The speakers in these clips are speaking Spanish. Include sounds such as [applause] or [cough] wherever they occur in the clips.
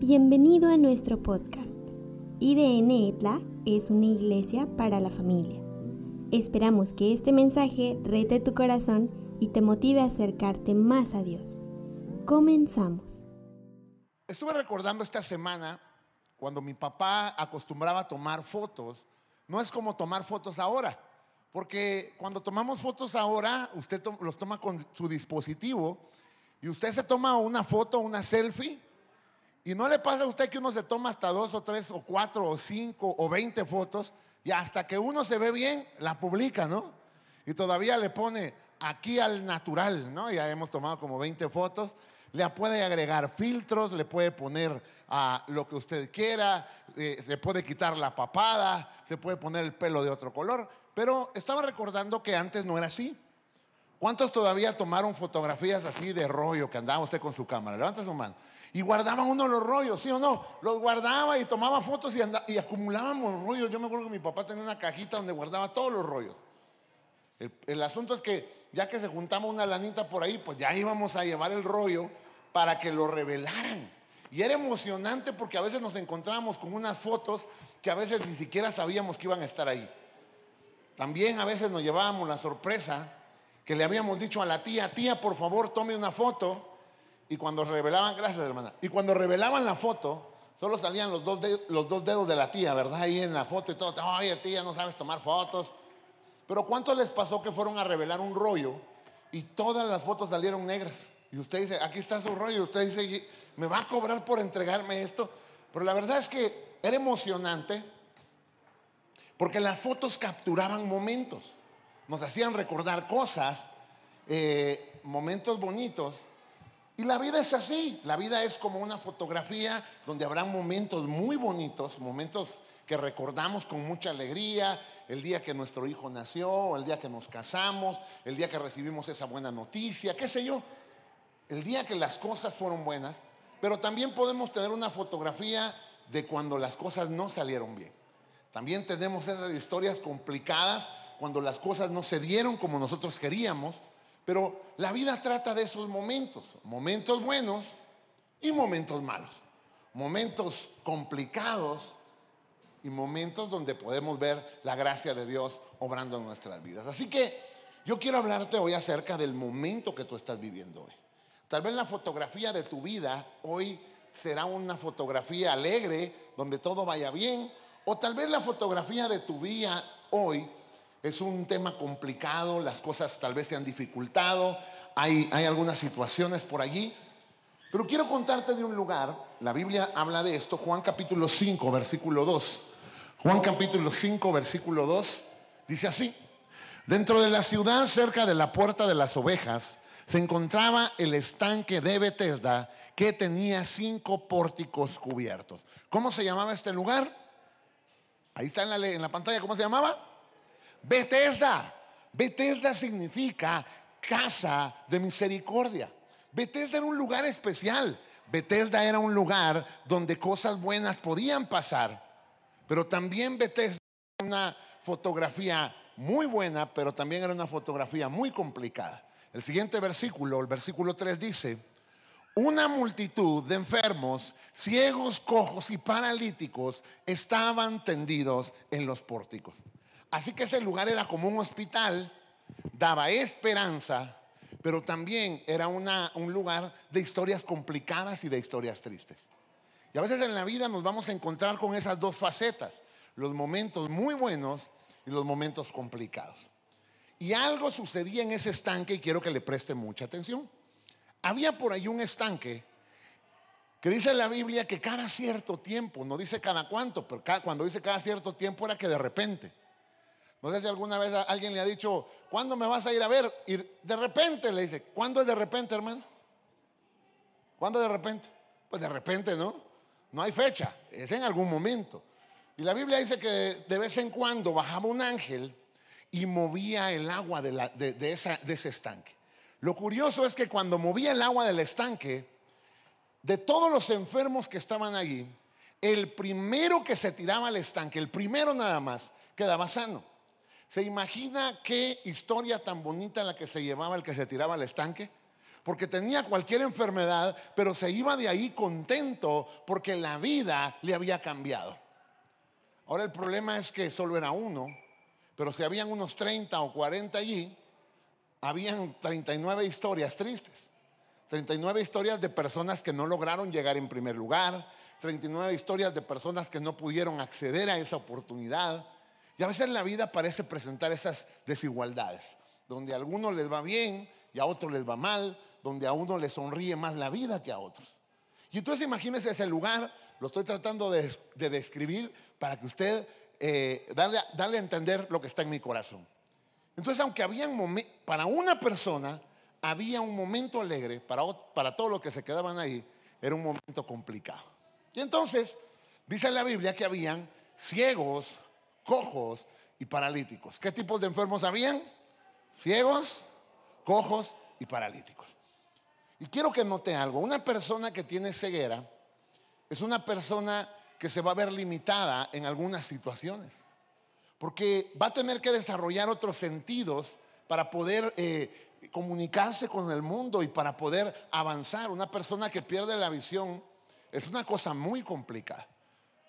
Bienvenido a nuestro podcast. IDN ETLA es una iglesia para la familia. Esperamos que este mensaje rete tu corazón y te motive a acercarte más a Dios. Comenzamos. Estuve recordando esta semana cuando mi papá acostumbraba a tomar fotos. No es como tomar fotos ahora, porque cuando tomamos fotos ahora, usted los toma con su dispositivo y usted se toma una foto, una selfie y no le pasa a usted que uno se toma hasta dos o tres o cuatro o cinco o veinte fotos y hasta que uno se ve bien, la publica, ¿no? Y todavía le pone aquí al natural, ¿no? Ya hemos tomado como 20 fotos. Le puede agregar filtros, le puede poner a lo que usted quiera, eh, se puede quitar la papada, se puede poner el pelo de otro color. Pero estaba recordando que antes no era así. ¿Cuántos todavía tomaron fotografías así de rollo que andaba usted con su cámara? Levanta su mano. Y guardaban uno los rollos, ¿sí o no? Los guardaba y tomaba fotos y, y acumulábamos rollos. Yo me acuerdo que mi papá tenía una cajita donde guardaba todos los rollos. El, asunto es que ya que se juntaba una lanita por ahí, pues ya íbamos a llevar el rollo para que lo revelaran. Y era emocionante porque a veces nos encontrábamos con unas fotos que a veces ni siquiera sabíamos que iban a estar ahí. También a veces nos llevábamos la sorpresa que le habíamos dicho a la tía, tía, por favor, tome una foto y cuando revelaban, gracias hermana, y cuando revelaban la foto, solo salían los dos, dedos, de la tía, ¿verdad? Ahí en la foto y todo, oye tía, no sabes tomar fotos. Pero ¿cuánto les pasó que fueron a revelar un rollo y todas las fotos salieron negras? Y usted dice, aquí está su rollo, usted dice, ¿me va a cobrar por entregarme esto? Pero la verdad es que era emocionante porque las fotos capturaban momentos, nos hacían recordar cosas, eh, momentos bonitos y la vida es así, la vida es como una fotografía donde habrá momentos muy bonitos, momentos que recordamos con mucha alegría, el día que nuestro hijo nació, el día que nos casamos, el día que recibimos esa buena noticia, qué sé yo, el día que las cosas fueron buenas, pero también podemos tener una fotografía de cuando las cosas no salieron bien. También tenemos esas historias complicadas cuando las cosas no se dieron como nosotros queríamos pero la vida trata de esos momentos, momentos buenos y momentos malos, momentos complicados y momentos donde podemos ver la gracia de Dios obrando en nuestras vidas. Así que yo quiero hablarte hoy acerca del momento que tú estás viviendo hoy. Tal vez la fotografía de tu vida hoy será una fotografía alegre, donde todo vaya bien, o tal vez la fotografía de tu vida hoy es un tema complicado, las cosas tal vez te han dificultado, hay, hay algunas situaciones por allí. Pero quiero contarte de un lugar, la Biblia habla de esto, Juan capítulo 5, versículo 2. Juan capítulo 5, versículo 2, dice así, dentro de la ciudad, cerca de la puerta de las ovejas, se encontraba el estanque de Bethesda que tenía cinco pórticos cubiertos. ¿Cómo se llamaba este lugar? Ahí está en la, en la pantalla, ¿cómo se llamaba? Bethesda. Bethesda significa casa de misericordia. Bethesda era un lugar especial. Bethesda era un lugar donde cosas buenas podían pasar. Pero también Bethesda era una fotografía muy buena, pero también era una fotografía muy complicada. El siguiente versículo, el versículo 3 dice, una multitud de enfermos, ciegos, cojos y paralíticos estaban tendidos en los pórticos. Así que ese lugar era como un hospital, daba esperanza, pero también era un lugar de historias complicadas y de historias tristes. Y a veces en la vida nos vamos a encontrar con esas dos facetas, los momentos muy buenos y los momentos complicados. Y algo sucedía en ese estanque y quiero que le preste mucha atención. Había por ahí un estanque que dice en la Biblia que cada cierto tiempo, no dice cada cuánto, pero cuando dice cada cierto tiempo era que de repente no sé si alguna vez alguien le ha dicho, ¿cuándo me vas a ir a ver? Y de repente le dice, ¿cuándo es de repente, hermano? ¿Cuándo de repente? Pues de repente, ¿no? No hay fecha, es en algún momento. Y la Biblia dice que de vez en cuando bajaba un ángel y movía el agua de, de ese estanque. Lo curioso es que cuando movía el agua del estanque, de todos los enfermos que estaban allí, el primero que se tiraba al estanque, el primero nada más, quedaba sano. ¿Se imagina qué historia tan bonita la que se llevaba el que se tiraba al estanque? porque tenía cualquier enfermedad, pero se iba de ahí contento porque la vida le había cambiado. Ahora el problema es que solo era uno, pero si habían unos 30 o 40 allí, habían 39 historias tristes. 39 historias de personas que no lograron llegar en primer lugar, 39 historias de personas que no pudieron acceder a esa oportunidad. Y a veces la vida parece presentar esas desigualdades, donde a algunos les va bien y a otros les va mal, donde a uno le sonríe más la vida que a otros. Y entonces imagínese ese lugar, lo estoy tratando de, describir para que usted eh, darle, a entender lo que está en mi corazón. Entonces, aunque había para una persona había un momento alegre, para, para todos los que se quedaban ahí, era un momento complicado. Y entonces, dice la Biblia que habían ciegos, cojos y paralíticos. ¿Qué tipos de enfermos habían? Ciegos, cojos y paralíticos. Y quiero que note algo, una persona que tiene ceguera es una persona que se va a ver limitada en algunas situaciones, porque va a tener que desarrollar otros sentidos para poder eh, comunicarse con el mundo y para poder avanzar. Una persona que pierde la visión es una cosa muy complicada.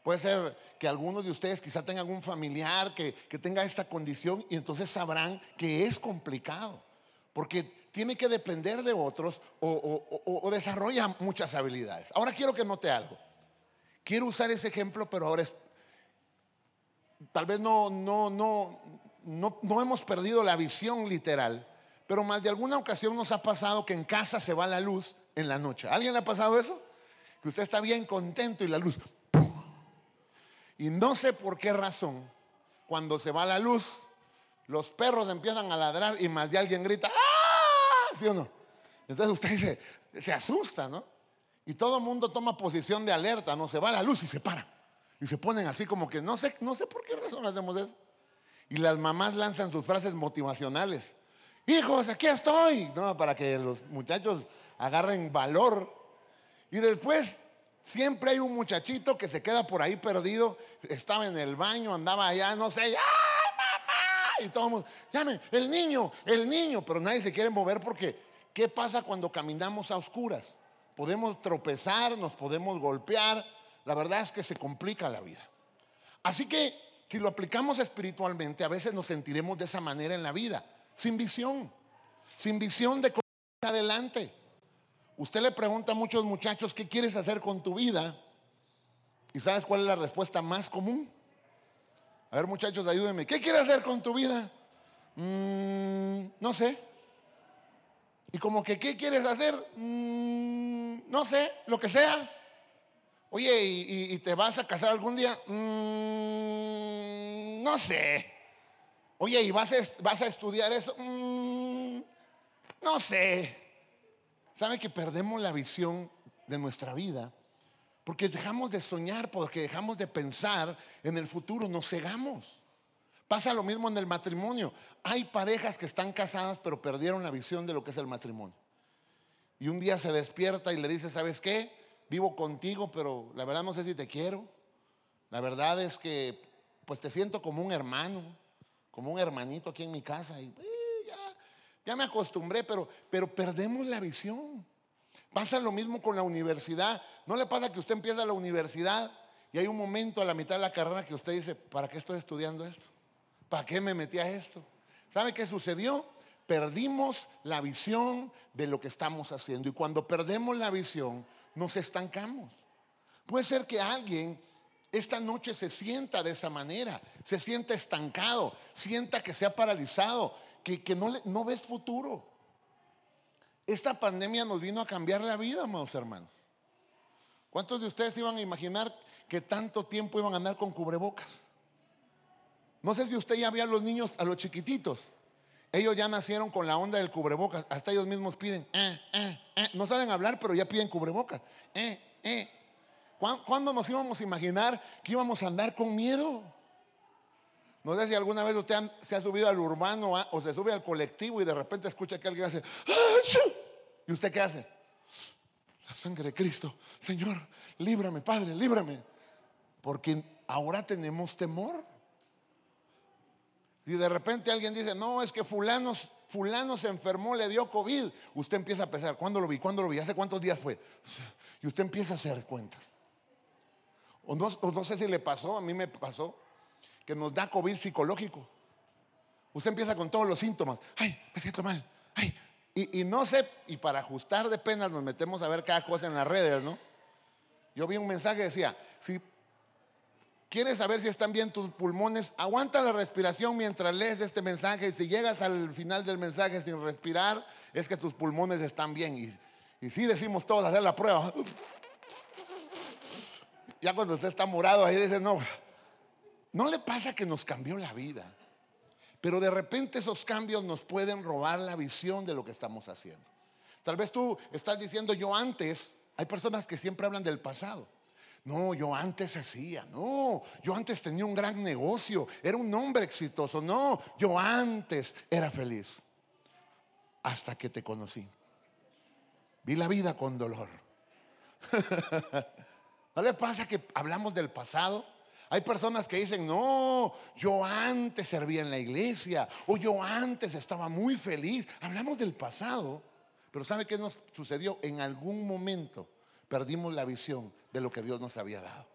Puede ser que algunos de ustedes quizá tengan un familiar que, tenga esta condición y entonces sabrán que es complicado, porque tiene que depender de otros o, o desarrolla muchas habilidades. Ahora quiero que note algo. Quiero usar ese ejemplo, pero ahora es, tal vez no, no, no, no, no hemos perdido la visión literal, pero más de alguna ocasión nos ha pasado que en casa se va la luz en la noche. ¿Alguien le ha pasado eso? Que usted está bien contento y la luz. Y no sé por qué razón, cuando se va la luz, los perros empiezan a ladrar y más de alguien grita, ¡ah! ¿Sí o no? Entonces usted dice, se asusta, ¿no? Y todo el mundo toma posición de alerta, ¿no? Se va la luz y se para. Y se ponen así como que no sé, no sé por qué razón hacemos eso. Y las mamás lanzan sus frases motivacionales. Hijos, aquí estoy. No, para que los muchachos agarren valor. Y después siempre hay un muchachito que se queda por ahí perdido. Estaba en el baño, andaba allá, no sé. ¡Ay, mamá! Y todo el mundo, llame, el niño, el niño. Pero nadie se quiere mover porque, ¿qué pasa cuando caminamos a oscuras? Podemos tropezar, nos podemos golpear. La verdad es que se complica la vida. Así que si lo aplicamos espiritualmente, a veces nos sentiremos de esa manera en la vida, sin visión, sin visión de adelante. Usted le pregunta a muchos muchachos, ¿qué quieres hacer con tu vida? ¿Y sabes cuál es la respuesta más común? A ver muchachos, ayúdenme. ¿Qué quieres hacer con tu vida? Mm, no sé. Y como que, ¿qué quieres hacer? Mm, no sé, lo que sea. Oye, ¿y, te vas a casar algún día? Mm, no sé. Oye, ¿y vas a, vas a estudiar eso? No sé. ¿Sabe que perdemos la visión de nuestra vida? Porque dejamos de soñar, porque dejamos de pensar en el futuro, nos cegamos. Pasa lo mismo en el matrimonio. Hay parejas que están casadas pero perdieron la visión de lo que es el matrimonio. Y un día se despierta y le dice, ¿sabes qué? vivo contigo, pero la verdad no sé si te quiero. La verdad es que pues te siento como un hermano, como un hermanito aquí en mi casa. Ya, me acostumbré, pero, pero perdemos la visión. Pasa lo mismo con la universidad. ¿No le pasa que usted empieza la universidad y hay un momento a la mitad de la carrera que usted dice, ¿para qué estoy estudiando esto? ¿Para qué me metí a esto? ¿Sabe qué sucedió? Perdimos la visión de lo que estamos haciendo. Y cuando perdemos la visión, nos estancamos. Puede ser que alguien esta noche se sienta de esa manera, se sienta estancado, sienta que se ha paralizado, que, no, no ves futuro. Esta pandemia nos vino a cambiar la vida, amados hermanos. ¿Cuántos de ustedes iban a imaginar que tanto tiempo iban a andar con cubrebocas? No sé si usted ya vio a los niños, a los chiquititos. Ellos ya nacieron con la onda del cubrebocas. Hasta ellos mismos piden, eh, eh, eh. no saben hablar, pero ya piden cubrebocas. ¿Cuándo nos íbamos a imaginar que íbamos a andar con miedo? No sé si alguna vez usted se ha subido al urbano ah, o se sube al colectivo y de repente escucha que alguien hace, ¿y usted qué hace? La sangre de Cristo, Señor, líbrame, Padre, líbrame. Porque ahora tenemos temor. Y de repente alguien dice, no, es que fulanos, fulano se enfermó, le dio COVID. Usted empieza a pensar, ¿cuándo lo vi? ¿Cuándo lo vi? ¿Hace cuántos días fue? Y usted empieza a hacer cuentas. O no sé si le pasó, a mí me pasó, que nos da COVID psicológico. Usted empieza con todos los síntomas. Ay, me siento mal. Ay, y, no sé, y para ajustar de penas nos metemos a ver cada cosa en las redes, ¿no? Yo vi un mensaje que decía, si quieres saber si están bien tus pulmones, aguanta la respiración mientras lees este mensaje y si llegas al final del mensaje sin respirar, es que tus pulmones están bien. Y, y si decimos todos hacer la prueba. Ya cuando usted está morado ahí dice, no, no le pasa que nos cambió la vida. Pero de repente esos cambios nos pueden robar la visión de lo que estamos haciendo. Tal vez tú estás diciendo, yo antes, hay personas que siempre hablan del pasado. No, yo antes hacía, no, yo antes tenía un gran negocio, era un hombre exitoso, no, yo antes era feliz. Hasta que te conocí. Vi la vida con dolor. [laughs] ¿No le pasa que hablamos del pasado? Hay personas que dicen, no, yo antes servía en la iglesia o yo antes estaba muy feliz. Hablamos del pasado, pero ¿sabe qué nos sucedió? En algún momento perdimos la visión de lo que Dios nos había dado.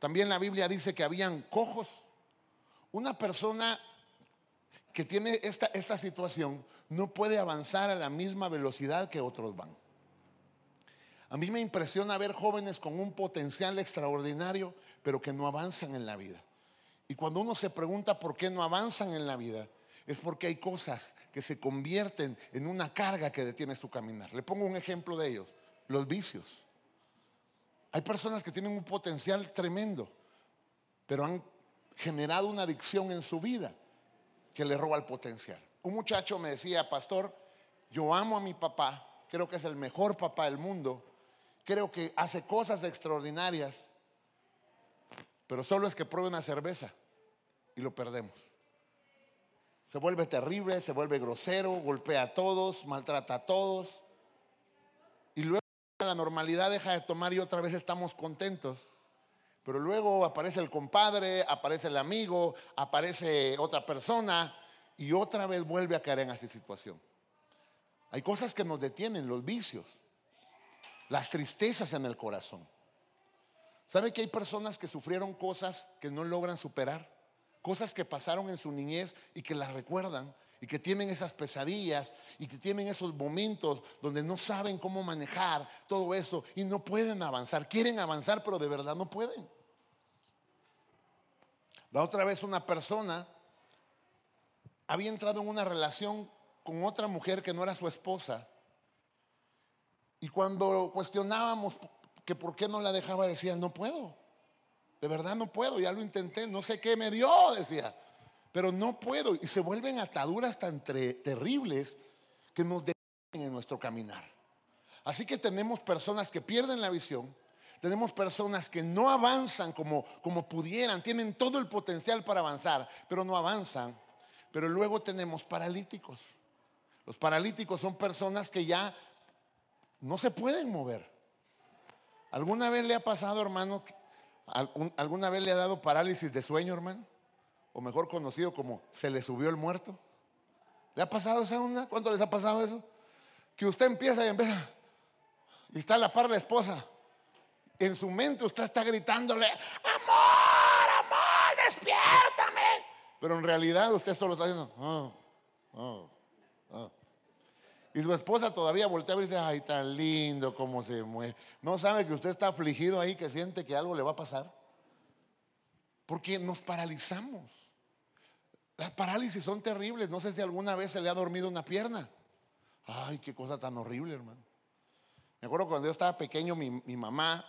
También la Biblia dice que habían cojos. Una persona que tiene esta, esta situación no puede avanzar a la misma velocidad que otros van. A mí me impresiona ver jóvenes con un potencial extraordinario, pero que no avanzan en la vida. Y cuando uno se pregunta por qué no avanzan en la vida, es porque hay cosas que se convierten en una carga que detiene su caminar. Le pongo un ejemplo de ellos, los vicios. Hay personas que tienen un potencial tremendo, pero han generado una adicción en su vida que le roba el potencial. Un muchacho me decía, pastor, yo amo a mi papá, creo que es el mejor papá del mundo, creo que hace cosas extraordinarias, pero solo es que pruebe una cerveza y lo perdemos. Se vuelve terrible, se vuelve grosero, golpea a todos, maltrata a todos. Y luego la normalidad deja de tomar y otra vez estamos contentos. Pero luego aparece el compadre, aparece el amigo, aparece otra persona y otra vez vuelve a caer en esa situación. Hay cosas que nos detienen, los vicios las tristezas en el corazón. ¿Sabe que hay personas que sufrieron cosas que no logran superar? Cosas que pasaron en su niñez y que las recuerdan y que tienen esas pesadillas y que tienen esos momentos donde no saben cómo manejar todo eso y no pueden avanzar. Quieren avanzar, pero de verdad no pueden. La otra vez una persona había entrado en una relación con otra mujer que no era su esposa y cuando cuestionábamos que por qué no la dejaba, decía, no puedo. De verdad no puedo, ya lo intenté, no sé qué me dio, decía. Pero no puedo. Y se vuelven ataduras tan terribles que nos detienen en nuestro caminar. Así que tenemos personas que pierden la visión, tenemos personas que no avanzan como, como pudieran, tienen todo el potencial para avanzar, pero no avanzan. Pero luego tenemos paralíticos. Los paralíticos son personas que ya no se pueden mover. ¿Alguna vez le ha pasado, hermano? ¿Alguna vez le ha dado parálisis de sueño, hermano? O mejor conocido como se le subió el muerto. ¿Le ha pasado esa onda? ¿Cuánto les ha pasado eso? Que usted empieza y empieza y está a la par la esposa. En su mente usted está gritándole, amor, amor, despiértame. Pero en realidad usted solo está diciendo, oh, oh, oh. Y su esposa todavía voltea y dice, ay, tan lindo como se mueve. No sabe que usted está afligido ahí, que siente que algo le va a pasar. Porque nos paralizamos. Las parálisis son terribles. No sé si alguna vez se le ha dormido una pierna. Ay, qué cosa tan horrible, hermano. Me acuerdo cuando yo estaba pequeño, mi, mamá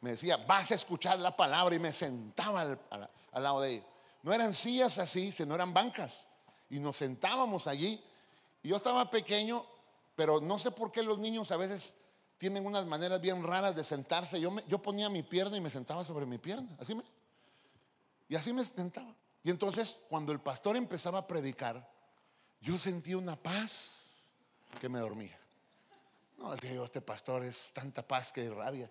me decía, vas a escuchar la palabra y me sentaba al, al lado de ella. No eran sillas así, sino eran bancas. Y nos sentábamos allí. Y yo estaba pequeño pero no sé por qué los niños a veces tienen unas maneras bien raras de sentarse. Yo, yo ponía mi pierna y me sentaba sobre mi pierna. Así me. Y así me sentaba. Y entonces, cuando el pastor empezaba a predicar, yo sentía una paz que me dormía. No, decía yo, este pastor es tanta paz que irradia.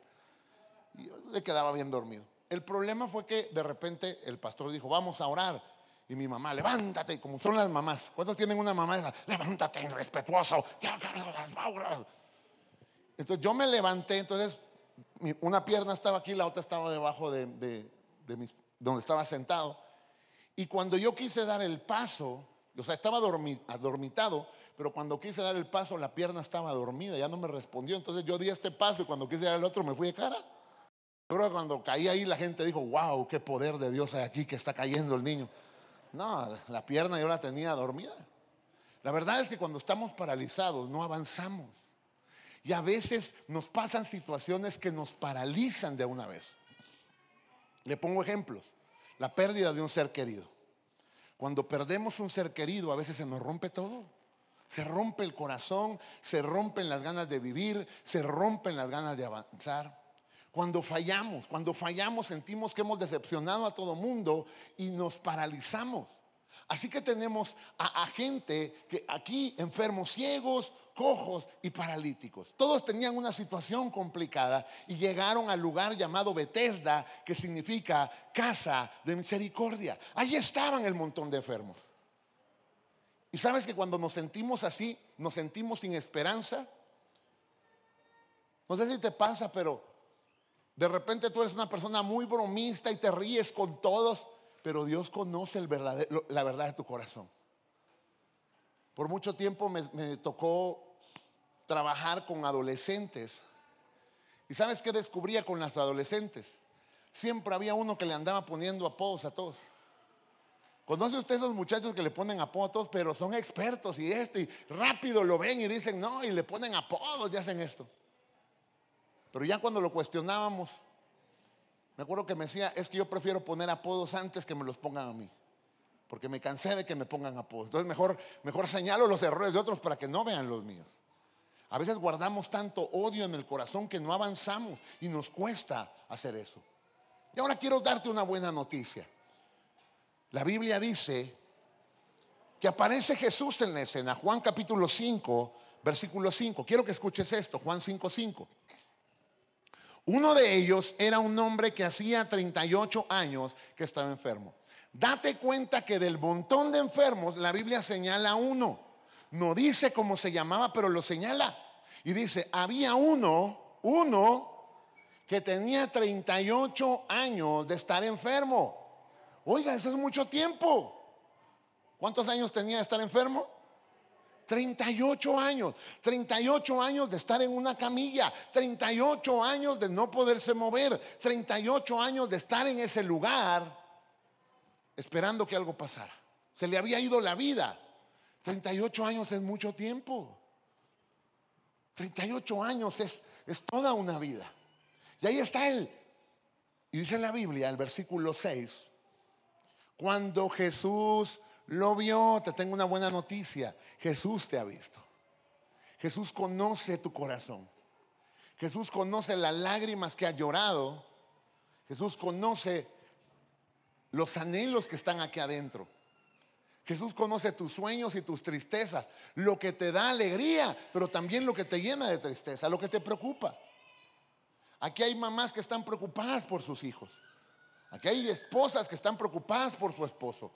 Y yo le quedaba bien dormido. El problema fue que de repente el pastor dijo, vamos a orar. Y mi mamá, levántate, como son las mamás. ¿Cuántos tienen una mamá esa? Levántate, irrespetuoso. Entonces yo me levanté, entonces una pierna estaba aquí, la otra estaba debajo de, donde estaba sentado. Y cuando yo quise dar el paso, o sea, estaba adormitado, pero cuando quise dar el paso, la pierna estaba dormida, ya no me respondió. Entonces yo di este paso y cuando quise dar el otro me fui de cara. Pero cuando caí ahí, la gente dijo, wow, qué poder de Dios hay aquí que está cayendo el niño. No, la pierna yo la tenía dormida. La verdad es que cuando estamos paralizados no avanzamos. Y a veces nos pasan situaciones que nos paralizan de una vez. Le pongo ejemplos. La pérdida de un ser querido. Cuando perdemos un ser querido, a veces se nos rompe todo. Se rompe el corazón, se rompen las ganas de vivir, se rompen las ganas de avanzar. Cuando fallamos, cuando fallamos sentimos que hemos decepcionado a todo mundo y nos paralizamos. Así que tenemos a, gente que aquí enfermos ciegos, cojos y paralíticos. Todos tenían una situación complicada y llegaron al lugar llamado Bethesda, que significa casa de misericordia. Ahí estaban el montón de enfermos. Y sabes que cuando nos sentimos así, nos sentimos sin esperanza. No sé si te pasa, pero de repente tú eres una persona muy bromista y te ríes con todos pero Dios conoce la verdad de tu corazón. Por mucho tiempo me, tocó trabajar con adolescentes. ¿Y sabes qué descubría con las adolescentes? Siempre había uno que le andaba poniendo apodos a todos. ¿Conoce usted esos muchachos que le ponen apodos, pero son expertos y esto, y rápido lo ven y dicen no, y le ponen apodos y hacen esto? Pero ya cuando lo cuestionábamos, me acuerdo que me decía, es que yo prefiero poner apodos antes que me los pongan a mí. Porque me cansé de que me pongan apodos. Entonces mejor, mejor señalo los errores de otros para que no vean los míos. A veces guardamos tanto odio en el corazón que no avanzamos y nos cuesta hacer eso. Y ahora quiero darte una buena noticia. La Biblia dice que aparece Jesús en la escena, Juan capítulo 5, versículo 5. Quiero que escuches esto, Juan 5, 5. Uno de ellos era un hombre que hacía 38 años que estaba enfermo. Date cuenta que del montón de enfermos la Biblia señala uno. No dice cómo se llamaba, pero lo señala. Y dice, había uno, uno, que tenía 38 años de estar enfermo. Oiga, eso es mucho tiempo. ¿Cuántos años tenía de estar enfermo? 38 años, 38 años de estar en una camilla, 38 años de no poderse mover, 38 años de estar en ese lugar esperando que algo pasara. Se le había ido la vida. 38 años es mucho tiempo. 38 años es, es toda una vida. Y ahí está él. Y dice la Biblia, el versículo 6, cuando Jesús lo vio, te tengo una buena noticia. Jesús te ha visto. Jesús conoce tu corazón. Jesús conoce las lágrimas que ha llorado. Jesús conoce los anhelos que están aquí adentro. Jesús conoce tus sueños y tus tristezas, lo que te da alegría, pero también lo que te llena de tristeza, lo que te preocupa. Aquí hay mamás que están preocupadas por sus hijos. Aquí hay esposas que están preocupadas por su esposo.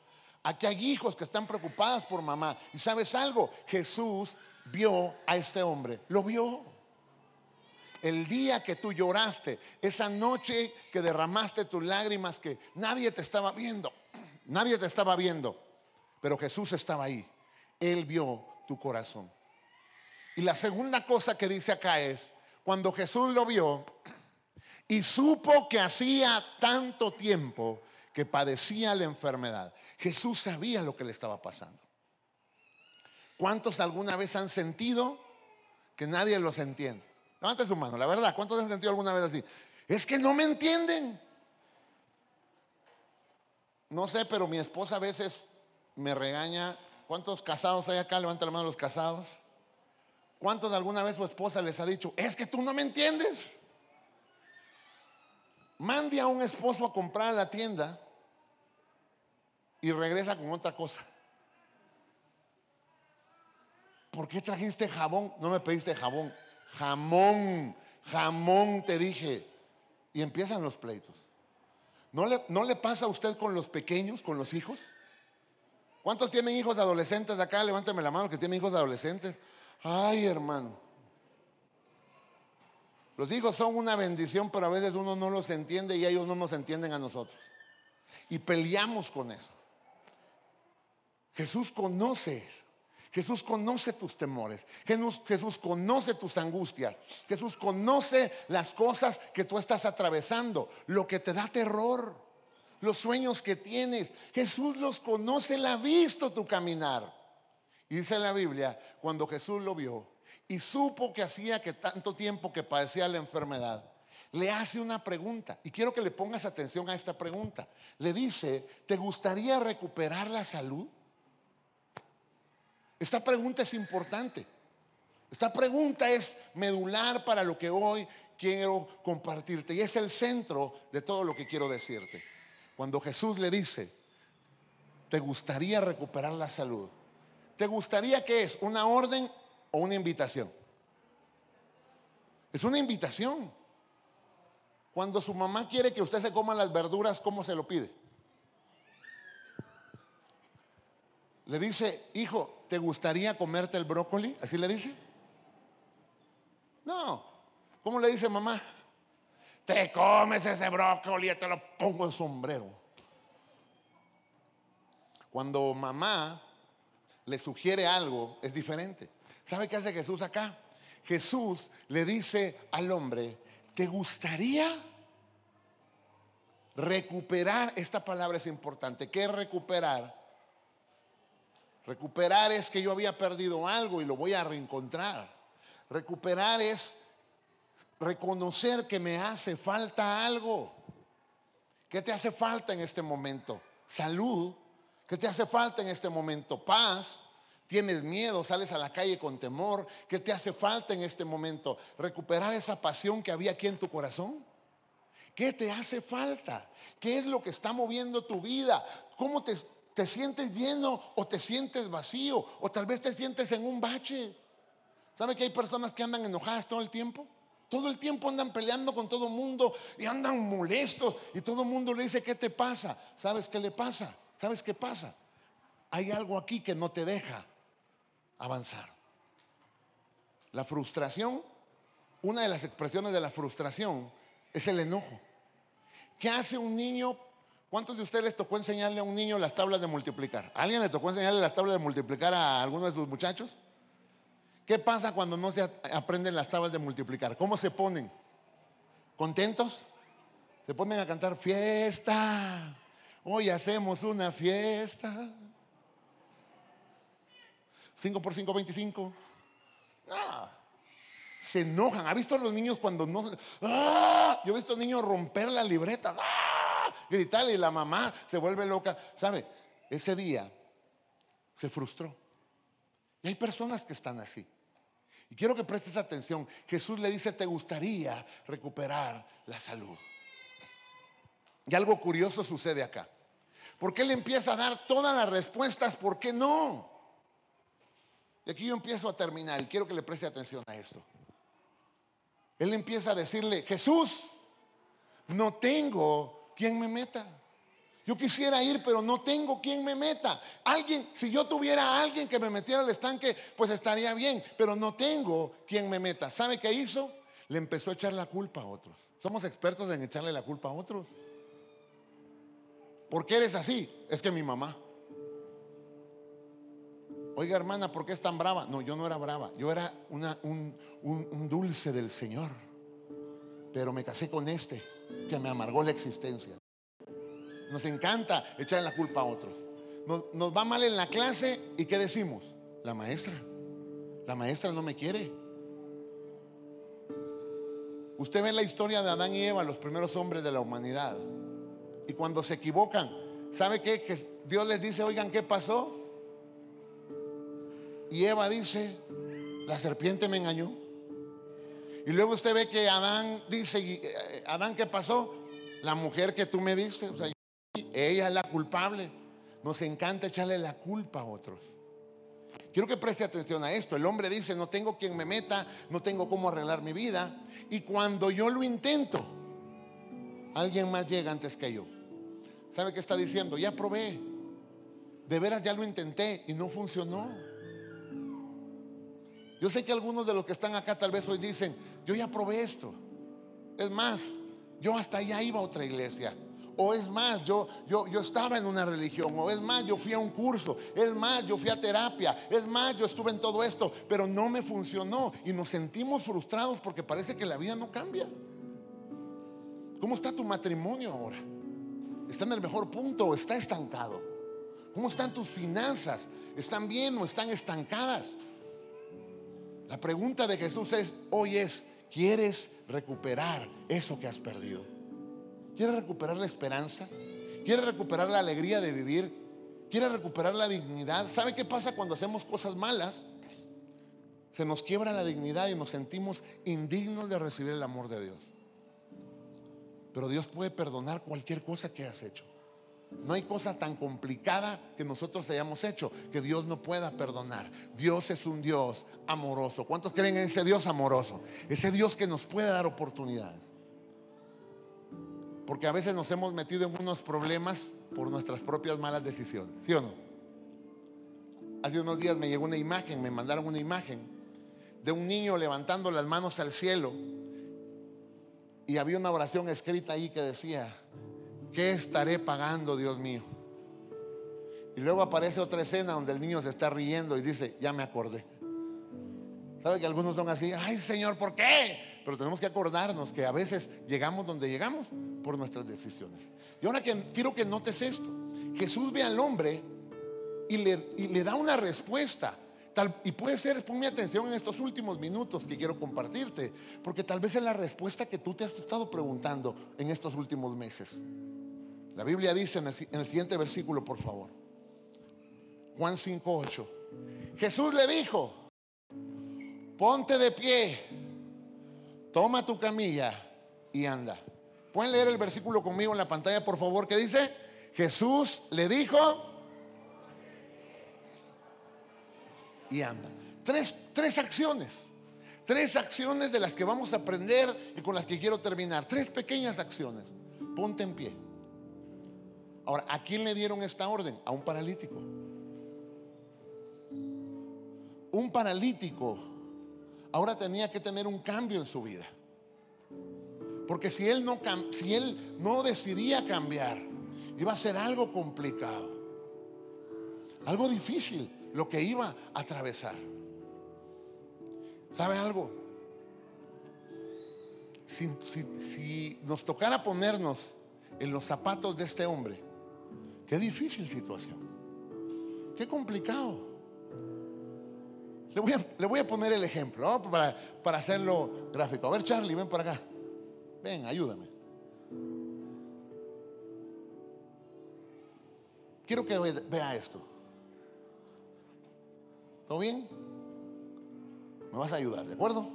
Aquí hay hijos que están preocupados por mamá. Y sabes algo, Jesús vio a este hombre, lo vio. El día que tú lloraste, esa noche que derramaste tus lágrimas, que nadie te estaba viendo, [clears throat] nadie te estaba viendo, pero Jesús estaba ahí. Él vio tu corazón. Y la segunda cosa que dice acá es, cuando Jesús lo vio [clears throat] y supo que hacía tanto tiempo que padecía la enfermedad. Jesús sabía lo que le estaba pasando. ¿Cuántos alguna vez han sentido que nadie los entiende? Levante su mano, la verdad, ¿cuántos han sentido alguna vez así? Es que no me entienden. No sé, pero mi esposa a veces me regaña. ¿Cuántos casados hay acá? Levanta la mano los casados. ¿Cuántos alguna vez su esposa les ha dicho, es que tú no me entiendes? Mande a un esposo a comprar a la tienda y regresa con otra cosa. ¿Por qué trajiste jabón? No me pediste jabón. Jamón, jamón te dije. Y empiezan los pleitos. ¿No le, ¿No le pasa a usted con los pequeños, con los hijos? ¿Cuántos tienen hijos adolescentes acá? Levántame la mano que tienen hijos adolescentes. Ay, hermano. Los hijos son una bendición, pero a veces uno no los entiende y ellos no nos entienden a nosotros. Y peleamos con eso. Jesús conoce Jesús conoce tus temores. Jesús, Jesús, conoce tus angustias. Jesús conoce las cosas que tú estás atravesando, lo que te da terror, los sueños que tienes. Jesús los conoce, Él ha visto tu caminar. Y dice la Biblia, cuando Jesús lo vio y supo que hacía que tanto tiempo que padecía la enfermedad, le hace una pregunta. Y quiero que le pongas atención a esta pregunta. Le dice, ¿te gustaría recuperar la salud? Esta pregunta es importante. Esta pregunta es medular para lo que hoy quiero compartirte y es el centro de todo lo que quiero decirte. Cuando Jesús le dice, ¿te gustaría recuperar la salud? ¿Te gustaría que es una orden o una invitación? Es una invitación. Cuando su mamá quiere que usted se coma las verduras, ¿cómo se lo pide? Le dice, hijo, ¿te gustaría comerte el brócoli? ¿Así le dice? No. ¿Cómo le dice mamá? Te comes ese brócoli y te lo pongo en sombrero. Cuando mamá le sugiere algo, es diferente. ¿Sabe qué hace Jesús acá? Jesús le dice al hombre, ¿te gustaría recuperar? Esta palabra es importante. ¿Qué es recuperar? Recuperar es que yo había perdido algo y lo voy a reencontrar. Recuperar es reconocer que me hace falta algo. ¿Qué te hace falta en este momento? Salud. ¿Qué te hace falta en este momento? Paz. Tienes miedo, sales a la calle con temor. ¿Qué te hace falta en este momento? Recuperar esa pasión que había aquí en tu corazón. ¿Qué te hace falta? ¿Qué es lo que está moviendo tu vida? ¿Cómo te, ¿Te sientes lleno o te sientes vacío? O tal vez te sientes en un bache. ¿Sabe que hay personas que andan enojadas todo el tiempo? Todo el tiempo andan peleando con todo el mundo y andan molestos y todo el mundo le dice, ¿qué te pasa? ¿Sabes qué le pasa? ¿Sabes qué pasa? Hay algo aquí que no te deja avanzar. La frustración, una de las expresiones de la frustración es el enojo. ¿Qué hace un niño ¿Cuántos de ustedes les tocó enseñarle a un niño las tablas de multiplicar? alguien le tocó enseñarle las tablas de multiplicar a alguno de sus muchachos? ¿Qué pasa cuando no se aprenden las tablas de multiplicar? ¿Cómo se ponen? ¿Contentos? Se ponen a cantar fiesta. Hoy hacemos una fiesta. 5 por 5, 25. Ah, se enojan. ¿Ha visto a los niños cuando no... ¡Ah! Yo he visto a niños romper la libreta. ¡Ah! Gritarle y la mamá se vuelve loca. ¿Sabe? Ese día se frustró. Y hay personas que están así. Y quiero que prestes atención. Jesús le dice, ¿te gustaría recuperar la salud? Y algo curioso sucede acá. Porque Él empieza a dar todas las respuestas, ¿por qué no? Y aquí yo empiezo a terminar y quiero que le preste atención a esto. Él empieza a decirle, Jesús, no tengo quien me meta. Yo quisiera ir, pero no tengo quien me meta. Alguien, si yo tuviera a alguien que me metiera al estanque, pues estaría bien, pero no tengo quien me meta. ¿Sabe qué hizo? Le empezó a echar la culpa a otros. Somos expertos en echarle la culpa a otros. ¿Por qué eres así? Es que mi mamá. Oiga, hermana, ¿por qué es tan brava? No, yo no era brava. Yo era una, un, un dulce del Señor. Pero me casé con este que me amargó la existencia. Nos encanta echarle la culpa a otros. Nos, va mal en la clase y ¿qué decimos? La maestra. La maestra no me quiere. Usted ve la historia de Adán y Eva, los primeros hombres de la humanidad. Y cuando se equivocan, ¿sabe qué? Que Dios les dice, oigan, ¿qué pasó? Y Eva dice, la serpiente me engañó. Y luego usted ve que Adán dice, eh, Adán, ¿qué pasó? La mujer que tú me diste, o sea, ella es la culpable. Nos encanta echarle la culpa a otros. Quiero que preste atención a esto. El hombre dice, no tengo quien me meta, no tengo cómo arreglar mi vida. Y cuando yo lo intento, alguien más llega antes que yo. ¿Sabe qué está diciendo? Ya probé. de veras ya lo intenté y no funcionó. Yo sé que algunos de los que están acá tal vez hoy dicen, yo ya probé esto. Es más, yo hasta allá iba a otra iglesia. O es más, yo, yo, yo estaba en una religión. O es más, yo fui a un curso. Es más, yo fui a terapia. Es más, yo estuve en todo esto. Pero no me funcionó. Y nos sentimos frustrados porque parece que la vida no cambia. ¿Cómo está tu matrimonio ahora? ¿Está en el mejor punto o está estancado? ¿Cómo están tus finanzas? ¿Están bien o están estancadas? La pregunta de Jesús es, hoy es, ¿quieres recuperar eso que has perdido? ¿Quieres recuperar la esperanza? ¿Quieres recuperar la alegría de vivir? ¿Quieres recuperar la dignidad? ¿Sabe qué pasa cuando hacemos cosas malas? Se nos quiebra la dignidad y nos sentimos indignos de recibir el amor de Dios. Pero Dios puede perdonar cualquier cosa que has hecho. No hay cosa tan complicada que nosotros hayamos hecho que Dios no pueda perdonar. Dios es un Dios amoroso. ¿Cuántos creen en ese Dios amoroso? Ese Dios que nos puede dar oportunidades. Porque a veces nos hemos metido en unos problemas por nuestras propias malas decisiones. ¿Sí o no? Hace unos días me llegó una imagen, me mandaron una imagen de un niño levantando las manos al cielo y había una oración escrita ahí que decía, ¿qué estaré pagando, Dios mío? Y luego aparece otra escena donde el niño se está riendo y dice, ya me acordé. ¿Sabe que algunos son así? Ay Señor, ¿por qué? Pero tenemos que acordarnos que a veces llegamos donde llegamos por nuestras decisiones. Y ahora que, quiero que notes esto. Jesús ve al hombre y le, da una respuesta. Y puede ser, ponme atención en estos últimos minutos que quiero compartirte, porque tal vez es la respuesta que tú te has estado preguntando en estos últimos meses. La Biblia dice en el, en el siguiente versículo, por favor. Juan 5.8. Jesús le dijo, ponte de pie, toma tu camilla y anda. ¿Pueden leer el versículo conmigo en la pantalla, por favor? ¿Qué dice? Jesús le dijo y anda. Tres, tres acciones. Tres acciones de las que vamos a aprender y con las que quiero terminar. Tres pequeñas acciones. Ponte en pie. Ahora, ¿a quién le dieron esta orden? A un paralítico. Un paralítico ahora tenía que tener un cambio en su vida. Porque si él no, si él no decidía cambiar, iba a ser algo complicado. Algo difícil lo que iba a atravesar. ¿Sabe algo? Si, si, nos tocara ponernos en los zapatos de este hombre, qué difícil situación. Qué complicado. Le voy a, le voy a poner el ejemplo para, para hacerlo gráfico. A ver, Charlie, ven para acá. Ven, ayúdame. Quiero que vea esto. ¿Todo bien? Me vas a ayudar, ¿de acuerdo?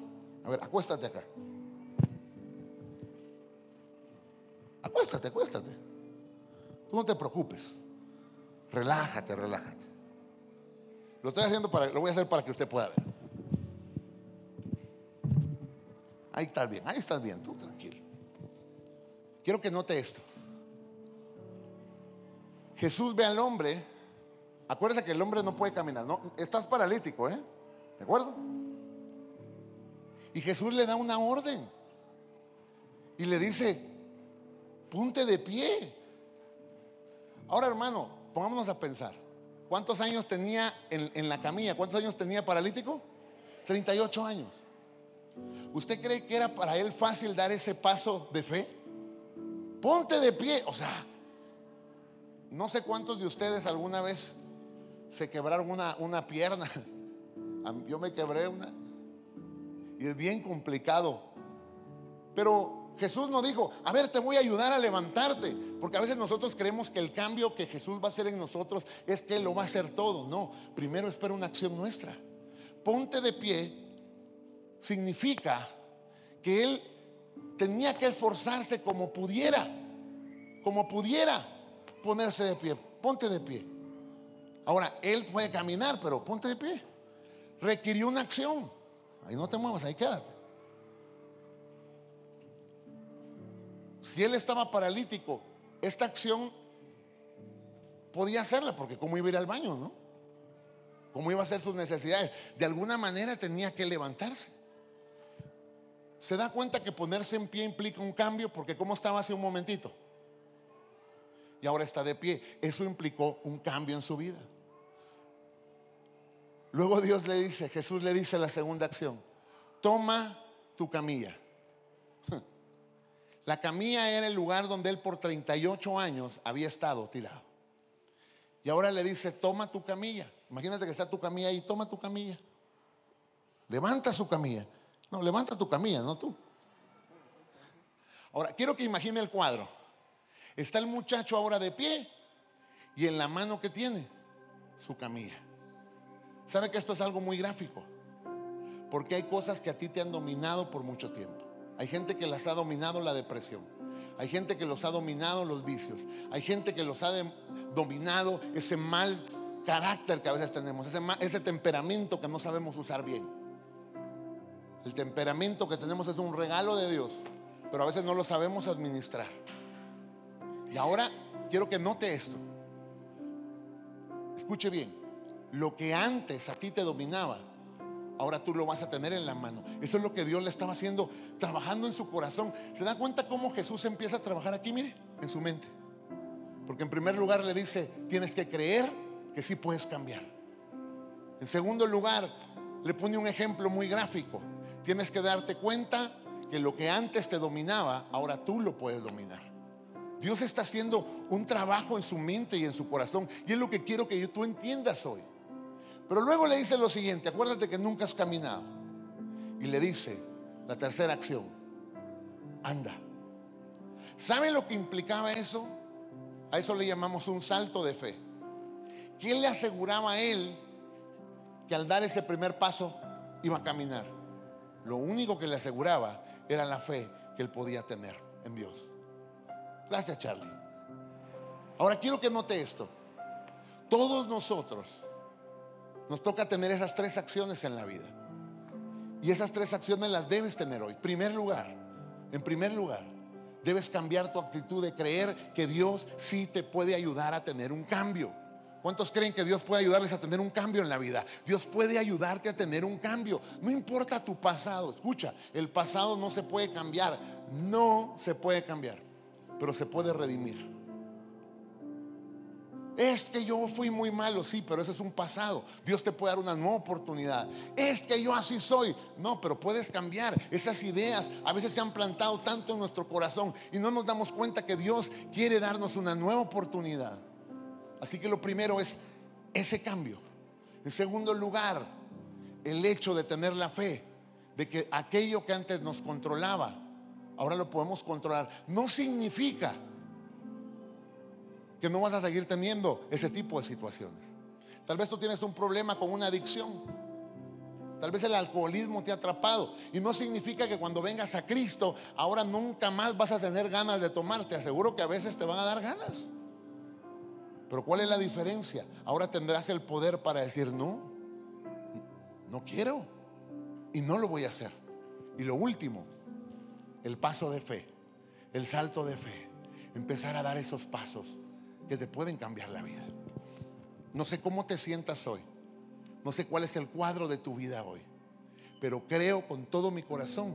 A ver, acuéstate acá. Acuéstate, acuéstate. Tú no te preocupes. Relájate, relájate. Lo estoy haciendo para, lo voy a hacer para que usted pueda ver. Ahí estás bien, ahí estás bien, tú tranquilo. Quiero que note esto. Jesús ve al hombre Acuérdese que el hombre no puede caminar. No, estás paralítico, ¿eh? ¿De acuerdo? Y Jesús le da una orden. Y le dice, ponte de pie. Ahora, hermano, pongámonos a pensar. ¿Cuántos años tenía en, la camilla? ¿Cuántos años tenía paralítico? 38 años. ¿Usted cree que era para él fácil dar ese paso de fe? Ponte de pie. O sea, no sé cuántos de ustedes alguna vez se quebraron una, una pierna. [laughs] Yo me quebré una. Y es bien complicado. Pero Jesús nos dijo, a ver, te voy a ayudar a levantarte. Porque a veces nosotros creemos que el cambio que Jesús va a hacer en nosotros es que Él lo va a hacer todo. No, primero espera una acción nuestra. Ponte de pie significa que Él tenía que esforzarse como pudiera, como pudiera ponerse de pie. Ponte de pie. Ahora, él puede caminar, pero ponte de pie. Requirió una acción. Ahí no te muevas, ahí quédate. Si él estaba paralítico, esta acción podía hacerla, porque cómo iba a ir al baño, ¿no? ¿Cómo iba a hacer sus necesidades? De alguna manera tenía que levantarse. ¿Se da cuenta que ponerse en pie implica un cambio? Porque ¿cómo estaba hace un momentito? Y ahora está de pie. Eso implicó un cambio en su vida. Luego Dios le dice, Jesús le dice la segunda acción, toma tu camilla. La camilla era el lugar donde él por 38 años había estado tirado. Y ahora le dice, toma tu camilla. Imagínate que está tu camilla ahí, toma tu camilla. Levanta su camilla. No, levanta tu camilla, no tú. Ahora, quiero que imagine el cuadro. Está el muchacho ahora de pie y en la mano que tiene su camilla. ¿Sabe que esto es algo muy gráfico? Porque hay cosas que a ti te han dominado por mucho tiempo. Hay gente que las ha dominado la depresión. Hay gente que los ha dominado los vicios. Hay gente que los ha dominado ese mal carácter que a veces tenemos, ese, ese temperamento que no sabemos usar bien. El temperamento que tenemos es un regalo de Dios, pero a veces no lo sabemos administrar. Y ahora quiero que note esto. Escuche bien, lo que antes a ti te dominaba, ahora tú lo vas a tener en la mano. Eso es lo que Dios le estaba haciendo, trabajando en su corazón. ¿Se da cuenta cómo Jesús empieza a trabajar aquí? Mire, en su mente. Porque en primer lugar le dice, tienes que creer que sí puedes cambiar. En segundo lugar, le pone un ejemplo muy gráfico. Tienes que darte cuenta que lo que antes te dominaba, ahora tú lo puedes dominar. Dios está haciendo un trabajo en su mente y en su corazón. Y es lo que quiero que tú entiendas hoy. Pero luego le dice lo siguiente, acuérdate que nunca has caminado. Y le dice la tercera acción, anda. ¿Saben lo que implicaba eso? A eso le llamamos un salto de fe. ¿Quién le aseguraba a él que al dar ese primer paso iba a caminar? Lo único que le aseguraba era la fe que él podía tener en Dios. Gracias, Charlie. Ahora quiero que note esto. Todos nosotros nos toca tener esas tres acciones en la vida. Y esas tres acciones las debes tener hoy. Primer lugar, en primer lugar, debes cambiar tu actitud de creer que Dios sí te puede ayudar a tener un cambio. ¿Cuántos creen que Dios puede ayudarles a tener un cambio en la vida? Dios puede ayudarte a tener un cambio. No importa tu pasado. Escucha, el pasado no se puede cambiar. No se puede cambiar. Pero se puede redimir. Es que yo fui muy malo, sí, pero ese es un pasado. Dios te puede dar una nueva oportunidad. Es que yo así soy. No, pero puedes cambiar. Esas ideas a veces se han plantado tanto en nuestro corazón y no nos damos cuenta que Dios quiere darnos una nueva oportunidad. Así que lo primero es ese cambio. En segundo lugar, el hecho de tener la fe de que aquello que antes nos controlaba, ahora lo podemos controlar. No significa que no vas a seguir teniendo ese tipo de situaciones. Tal vez tú tienes un problema con una adicción. Tal vez el alcoholismo te ha atrapado. Y no significa que cuando vengas a Cristo, ahora nunca más vas a tener ganas de tomar. Te aseguro que a veces te van a dar ganas. Pero ¿cuál es la diferencia? Ahora tendrás el poder para decir, no, no quiero y no lo voy a hacer. Y lo último, el paso de fe, el salto de fe, empezar a dar esos pasos que te pueden cambiar la vida. No sé cómo te sientas hoy, no sé cuál es el cuadro de tu vida hoy, pero creo con todo mi corazón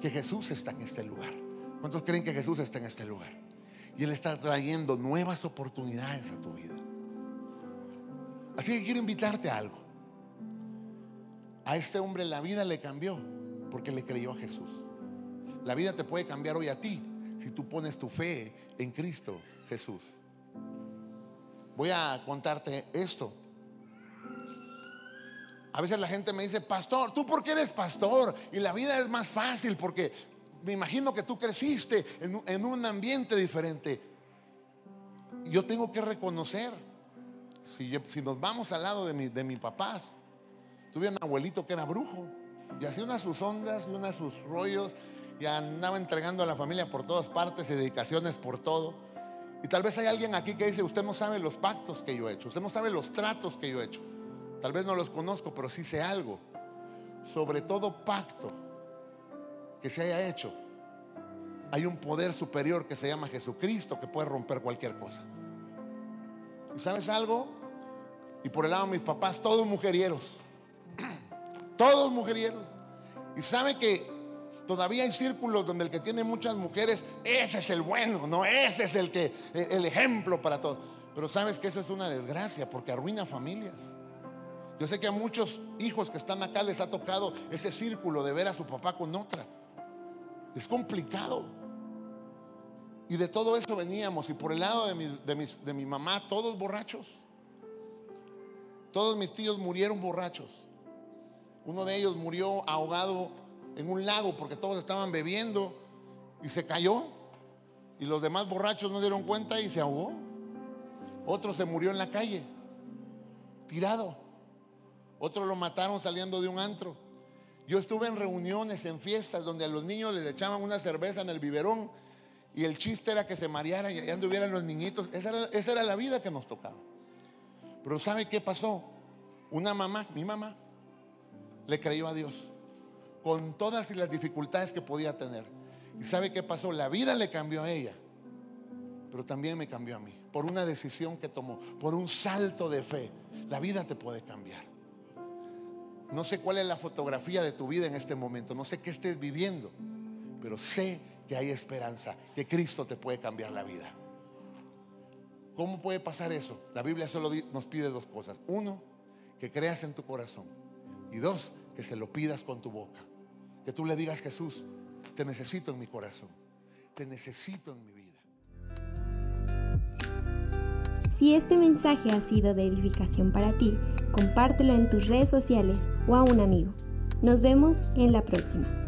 que Jesús está en este lugar. ¿Cuántos creen que Jesús está en este lugar? Y Él está trayendo nuevas oportunidades a tu vida. Así que quiero invitarte a algo. A este hombre la vida le cambió porque le creyó a Jesús. La vida te puede cambiar hoy a ti si tú pones tu fe en Cristo Jesús. Voy a contarte esto. A veces la gente me dice, pastor, ¿tú por qué eres pastor? Y la vida es más fácil porque me imagino que tú creciste en, un ambiente diferente. Yo tengo que reconocer, si, nos vamos al lado de, mi, de mi papá, tuve un abuelito que era brujo y hacía unas sus ondas y unas sus rollos y andaba entregando a la familia por todas partes y dedicaciones por todo. Y tal vez hay alguien aquí que dice, usted no sabe los pactos que yo he hecho, usted no sabe los tratos que yo he hecho. Tal vez no los conozco, pero sí sé algo. Sobre todo pacto que se haya hecho, hay un poder superior que se llama Jesucristo que puede romper cualquier cosa. ¿Y sabes algo? Y por el lado de mis papás, todos mujerieros. [clears throat] Todos mujerieros. Y sabe que todavía hay círculos donde el que tiene muchas mujeres, ese es el bueno, no, este es el que el ejemplo para todos. Pero sabes que eso es una desgracia porque arruina familias. Yo sé que a muchos hijos que están acá les ha tocado ese círculo de ver a su papá con otra. Es complicado. Y de todo eso veníamos. Y por el lado de mi, de mi mamá, todos borrachos. Todos mis tíos murieron borrachos. Uno de ellos murió ahogado en un lago porque todos estaban bebiendo y se cayó. Y los demás borrachos no dieron cuenta y se ahogó. Otro se murió en la calle, tirado. Otro lo mataron saliendo de un antro. Yo estuve en reuniones, en fiestas, donde a los niños les echaban una cerveza en el biberón y el chiste era que se marearan y allá anduvieran los niñitos. Esa era, esa era la vida que nos tocaba. Pero ¿sabe qué pasó? Una mamá, mi mamá, le creyó a Dios con todas las dificultades que podía tener. ¿Y sabe qué pasó? La vida le cambió a ella, pero también me cambió a mí, por una decisión que tomó, por un salto de fe. La vida te puede cambiar. No sé cuál es la fotografía de tu vida en este momento, no sé qué estés viviendo, pero sé que hay esperanza, que Cristo te puede cambiar la vida. ¿Cómo puede pasar eso? La Biblia solo nos pide dos cosas. Uno, que creas en tu corazón. Y dos, que se lo pidas con tu boca. Que tú le digas, Jesús, te necesito en mi corazón. Te necesito en mi vida. Si este mensaje ha sido de edificación para ti, compártelo en tus redes sociales o a un amigo. Nos vemos en la próxima.